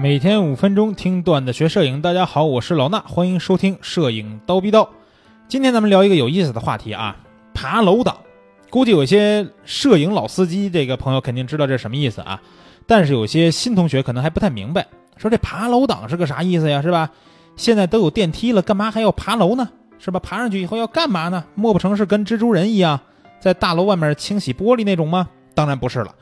每天五分钟听段子学摄影，大家好，我是老衲，欢迎收听摄影刀逼刀。今天咱们聊一个有意思的话题啊，爬楼党。估计有些摄影老司机这个朋友肯定知道这什么意思啊，但是有些新同学可能还不太明白，说这爬楼党是个啥意思呀？是吧？现在都有电梯了，干嘛还要爬楼呢？是吧？爬上去以后要干嘛呢？莫不成是跟蜘蛛人一样，在大楼外面清洗玻璃那种吗？当然不是了。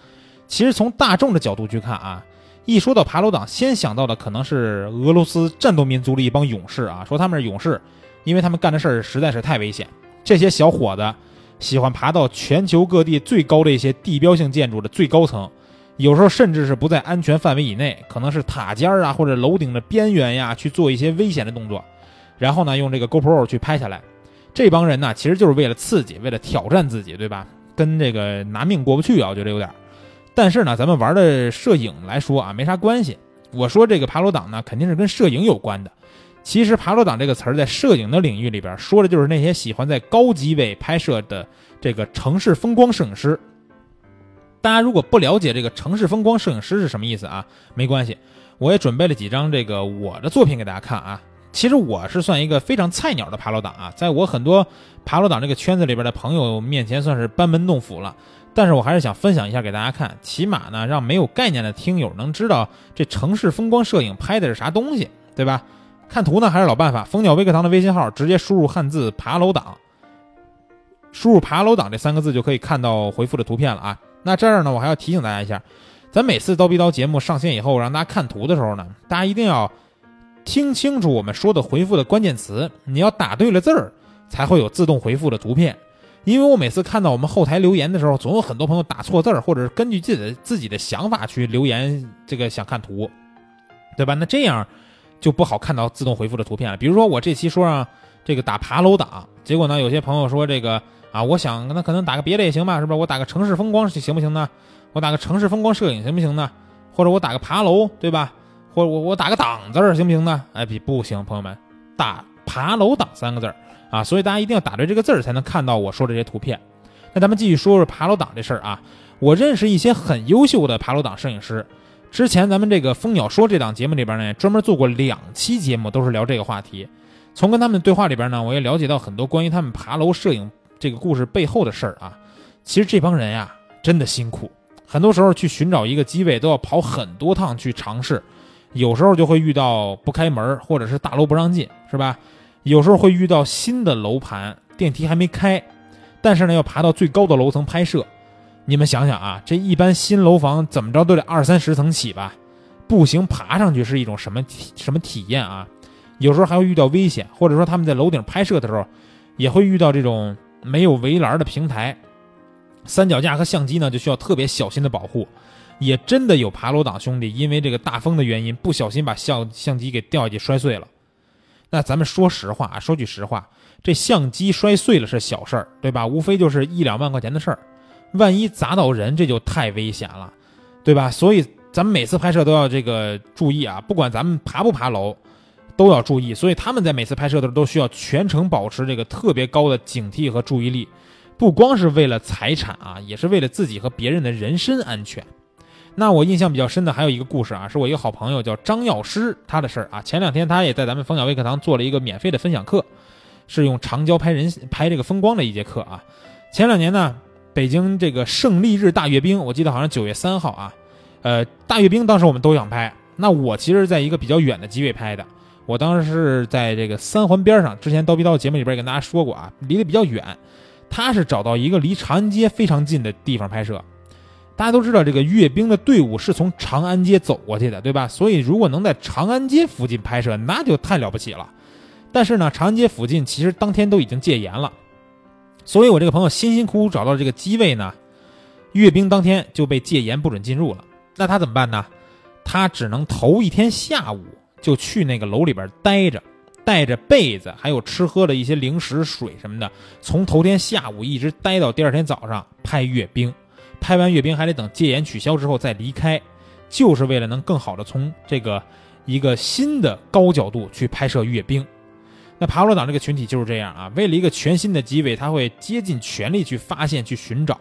其实从大众的角度去看啊，一说到爬楼党，先想到的可能是俄罗斯战斗民族的一帮勇士啊，说他们是勇士，因为他们干的事儿实在是太危险。这些小伙子喜欢爬到全球各地最高的一些地标性建筑的最高层，有时候甚至是不在安全范围以内，可能是塔尖儿啊或者楼顶的边缘呀，去做一些危险的动作，然后呢用这个 GoPro 去拍下来。这帮人呢，其实就是为了刺激，为了挑战自己，对吧？跟这个拿命过不去啊，我觉得有点儿。但是呢，咱们玩的摄影来说啊，没啥关系。我说这个爬楼党呢，肯定是跟摄影有关的。其实“爬楼党”这个词儿在摄影的领域里边，说的就是那些喜欢在高机位拍摄的这个城市风光摄影师。大家如果不了解这个城市风光摄影师是什么意思啊，没关系，我也准备了几张这个我的作品给大家看啊。其实我是算一个非常菜鸟的爬楼党啊，在我很多爬楼党这个圈子里边的朋友面前，算是班门弄斧了。但是我还是想分享一下给大家看，起码呢，让没有概念的听友能知道这城市风光摄影拍的是啥东西，对吧？看图呢还是老办法，蜂鸟微课堂的微信号直接输入汉字“爬楼党”，输入“爬楼党”这三个字就可以看到回复的图片了啊。那这儿呢，我还要提醒大家一下，咱每次刀逼刀节目上线以后，让大家看图的时候呢，大家一定要听清楚我们说的回复的关键词，你要打对了字儿，才会有自动回复的图片。因为我每次看到我们后台留言的时候，总有很多朋友打错字儿，或者是根据自己的自己的想法去留言，这个想看图，对吧？那这样就不好看到自动回复的图片了。比如说我这期说让这个打爬楼党，结果呢，有些朋友说这个啊，我想那可能打个别的也行吧，是吧？我打个城市风光行不行呢？我打个城市风光摄影行不行呢？或者我打个爬楼，对吧？或者我我打个党字儿行不行呢？哎，比不行，朋友们，打爬楼党三个字儿。啊，所以大家一定要打对这个字儿，才能看到我说这些图片。那咱们继续说说爬楼党这事儿啊。我认识一些很优秀的爬楼党摄影师，之前咱们这个蜂鸟说这档节目里边呢，专门做过两期节目，都是聊这个话题。从跟他们对话里边呢，我也了解到很多关于他们爬楼摄影这个故事背后的事儿啊。其实这帮人呀，真的辛苦，很多时候去寻找一个机位都要跑很多趟去尝试，有时候就会遇到不开门，或者是大楼不让进，是吧？有时候会遇到新的楼盘，电梯还没开，但是呢要爬到最高的楼层拍摄。你们想想啊，这一般新楼房怎么着都得二三十层起吧？步行爬上去是一种什么体什么体验啊？有时候还会遇到危险，或者说他们在楼顶拍摄的时候，也会遇到这种没有围栏的平台，三脚架和相机呢就需要特别小心的保护。也真的有爬楼党兄弟因为这个大风的原因，不小心把相相机给掉下去摔碎了。那咱们说实话啊，说句实话，这相机摔碎了是小事儿，对吧？无非就是一两万块钱的事儿，万一砸到人，这就太危险了，对吧？所以咱们每次拍摄都要这个注意啊，不管咱们爬不爬楼，都要注意。所以他们在每次拍摄的时候都需要全程保持这个特别高的警惕和注意力，不光是为了财产啊，也是为了自己和别人的人身安全。那我印象比较深的还有一个故事啊，是我一个好朋友叫张药师他的事儿啊。前两天他也在咱们冯小微课堂做了一个免费的分享课，是用长焦拍人拍这个风光的一节课啊。前两年呢，北京这个胜利日大阅兵，我记得好像九月三号啊，呃，大阅兵当时我们都想拍，那我其实在一个比较远的机位拍的，我当时是在这个三环边上，之前刀逼刀节目里边也跟大家说过啊，离得比较远，他是找到一个离长安街非常近的地方拍摄。大家都知道，这个阅兵的队伍是从长安街走过去的，对吧？所以如果能在长安街附近拍摄，那就太了不起了。但是呢，长安街附近其实当天都已经戒严了，所以我这个朋友辛辛苦苦找到这个机位呢，阅兵当天就被戒严不准进入了。那他怎么办呢？他只能头一天下午就去那个楼里边待着，带着被子，还有吃喝的一些零食、水什么的，从头天下午一直待到第二天早上拍阅兵。拍完阅兵还得等戒严取消之后再离开，就是为了能更好的从这个一个新的高角度去拍摄阅兵。那爬楼党这个群体就是这样啊，为了一个全新的机位，他会竭尽全力去发现、去寻找。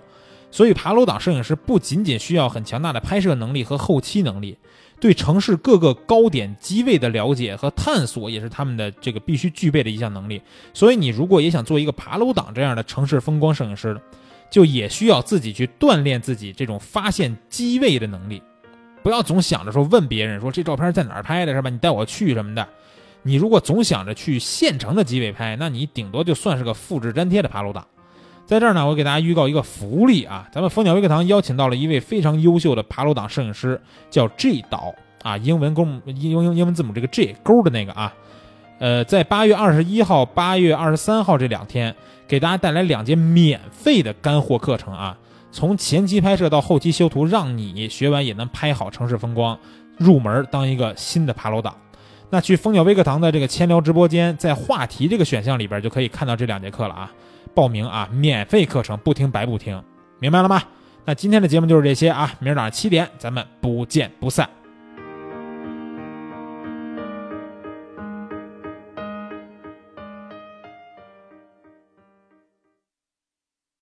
所以爬楼党摄影师不仅仅需要很强大的拍摄能力和后期能力，对城市各个高点机位的了解和探索，也是他们的这个必须具备的一项能力。所以，你如果也想做一个爬楼党这样的城市风光摄影师，就也需要自己去锻炼自己这种发现机位的能力。不要总想着说问别人说这照片在哪儿拍的，是吧？你带我去什么的。你如果总想着去现成的机位拍，那你顶多就算是个复制粘贴的爬楼党。在这儿呢，我给大家预告一个福利啊，咱们蜂鸟微课堂邀请到了一位非常优秀的爬楼党摄影师，叫 G 导啊，英文公英英英文字母这个 G 勾的那个啊。呃，在八月二十一号、八月二十三号这两天，给大家带来两节免费的干货课程啊。从前期拍摄到后期修图，让你学完也能拍好城市风光，入门当一个新的爬楼党。那去蜂鸟微课堂的这个千聊直播间，在话题这个选项里边就可以看到这两节课了啊。报名啊，免费课程，不听白不听，明白了吗？那今天的节目就是这些啊，明儿早上七点咱们不见不散。